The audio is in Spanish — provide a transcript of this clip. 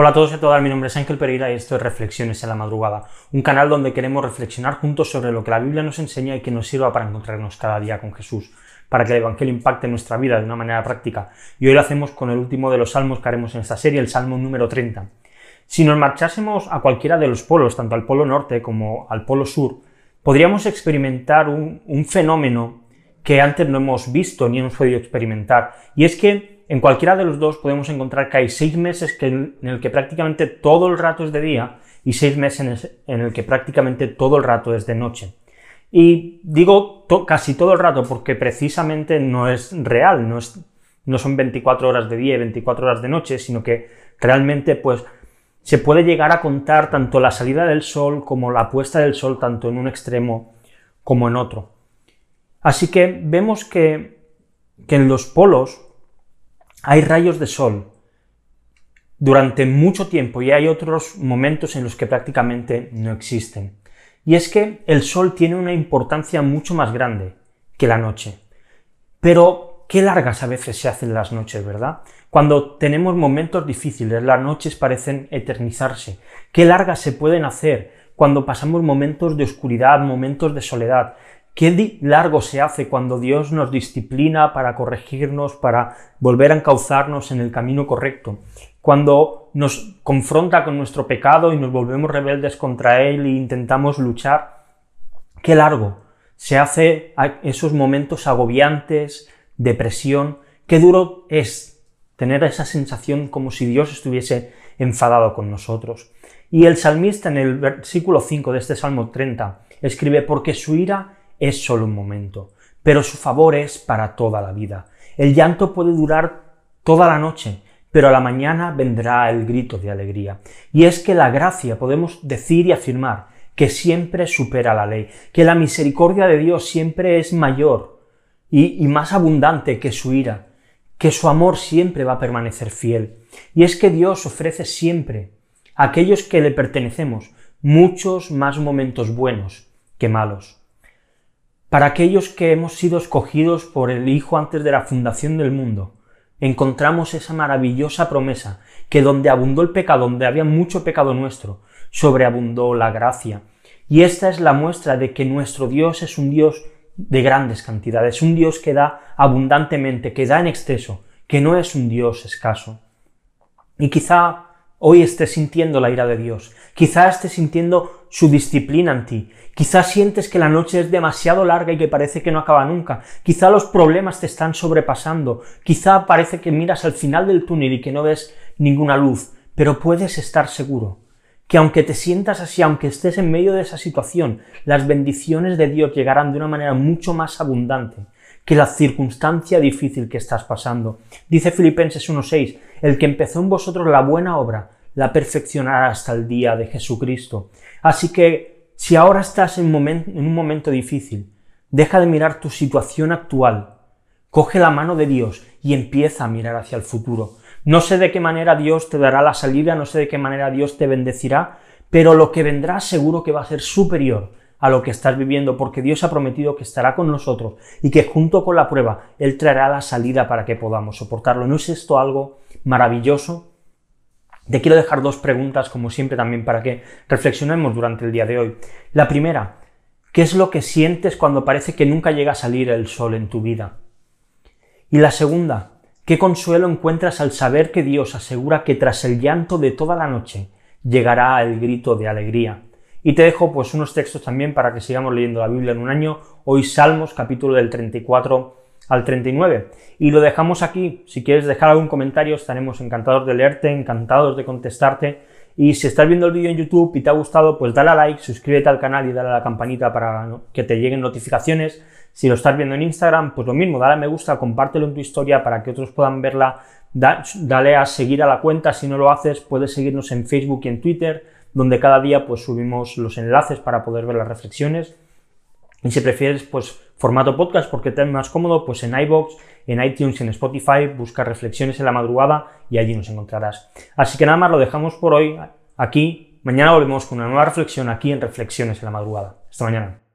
Hola a todos y a todas, mi nombre es Ángel Pereira y esto es Reflexiones en la Madrugada, un canal donde queremos reflexionar juntos sobre lo que la Biblia nos enseña y que nos sirva para encontrarnos cada día con Jesús, para que el Evangelio impacte nuestra vida de una manera práctica. Y hoy lo hacemos con el último de los salmos que haremos en esta serie, el Salmo número 30. Si nos marchásemos a cualquiera de los polos, tanto al polo norte como al polo sur, podríamos experimentar un, un fenómeno que antes no hemos visto ni hemos podido experimentar, y es que en cualquiera de los dos podemos encontrar que hay seis meses en el que prácticamente todo el rato es de día y seis meses en el que prácticamente todo el rato es de noche. Y digo casi todo el rato porque precisamente no es real, no, es, no son 24 horas de día y 24 horas de noche, sino que realmente pues se puede llegar a contar tanto la salida del sol como la puesta del sol, tanto en un extremo como en otro. Así que vemos que, que en los polos hay rayos de sol durante mucho tiempo y hay otros momentos en los que prácticamente no existen. Y es que el sol tiene una importancia mucho más grande que la noche. Pero qué largas a veces se hacen las noches, ¿verdad? Cuando tenemos momentos difíciles, las noches parecen eternizarse. Qué largas se pueden hacer cuando pasamos momentos de oscuridad, momentos de soledad. Qué largo se hace cuando Dios nos disciplina para corregirnos, para volver a encauzarnos en el camino correcto. Cuando nos confronta con nuestro pecado y nos volvemos rebeldes contra Él e intentamos luchar. Qué largo se hace esos momentos agobiantes, depresión. Qué duro es tener esa sensación como si Dios estuviese enfadado con nosotros. Y el salmista en el versículo 5 de este Salmo 30 escribe, porque su ira es solo un momento, pero su favor es para toda la vida. El llanto puede durar toda la noche, pero a la mañana vendrá el grito de alegría. Y es que la gracia podemos decir y afirmar que siempre supera la ley, que la misericordia de Dios siempre es mayor y, y más abundante que su ira, que su amor siempre va a permanecer fiel. Y es que Dios ofrece siempre a aquellos que le pertenecemos muchos más momentos buenos que malos. Para aquellos que hemos sido escogidos por el Hijo antes de la fundación del mundo, encontramos esa maravillosa promesa que donde abundó el pecado, donde había mucho pecado nuestro, sobreabundó la gracia. Y esta es la muestra de que nuestro Dios es un Dios de grandes cantidades, un Dios que da abundantemente, que da en exceso, que no es un Dios escaso. Y quizá hoy estés sintiendo la ira de Dios, quizá estés sintiendo su disciplina en ti, quizá sientes que la noche es demasiado larga y que parece que no acaba nunca, quizá los problemas te están sobrepasando, quizá parece que miras al final del túnel y que no ves ninguna luz, pero puedes estar seguro que aunque te sientas así, aunque estés en medio de esa situación, las bendiciones de Dios llegarán de una manera mucho más abundante que la circunstancia difícil que estás pasando. Dice Filipenses 1.6, el que empezó en vosotros la buena obra, la perfeccionará hasta el día de Jesucristo. Así que, si ahora estás en, en un momento difícil, deja de mirar tu situación actual, coge la mano de Dios y empieza a mirar hacia el futuro. No sé de qué manera Dios te dará la salida, no sé de qué manera Dios te bendecirá, pero lo que vendrá seguro que va a ser superior a lo que estás viviendo, porque Dios ha prometido que estará con nosotros y que junto con la prueba Él traerá la salida para que podamos soportarlo. ¿No es esto algo maravilloso? Te quiero dejar dos preguntas, como siempre, también para que reflexionemos durante el día de hoy. La primera, ¿qué es lo que sientes cuando parece que nunca llega a salir el sol en tu vida? Y la segunda, ¿qué consuelo encuentras al saber que Dios asegura que tras el llanto de toda la noche llegará el grito de alegría? Y te dejo pues unos textos también para que sigamos leyendo la Biblia en un año. Hoy Salmos, capítulo del 34 al 39. Y lo dejamos aquí. Si quieres dejar algún comentario, estaremos encantados de leerte, encantados de contestarte. Y si estás viendo el vídeo en YouTube y te ha gustado, pues dale a like, suscríbete al canal y dale a la campanita para que te lleguen notificaciones. Si lo estás viendo en Instagram, pues lo mismo, dale a me gusta, compártelo en tu historia para que otros puedan verla. dale a seguir a la cuenta, si no lo haces, puedes seguirnos en Facebook y en Twitter, donde cada día pues subimos los enlaces para poder ver las reflexiones. Y si prefieres, pues formato podcast porque te es más cómodo, pues en iBox, en iTunes, en Spotify, busca reflexiones en la madrugada y allí nos encontrarás. Así que nada más lo dejamos por hoy aquí. Mañana volvemos con una nueva reflexión aquí en Reflexiones en la madrugada. Hasta mañana.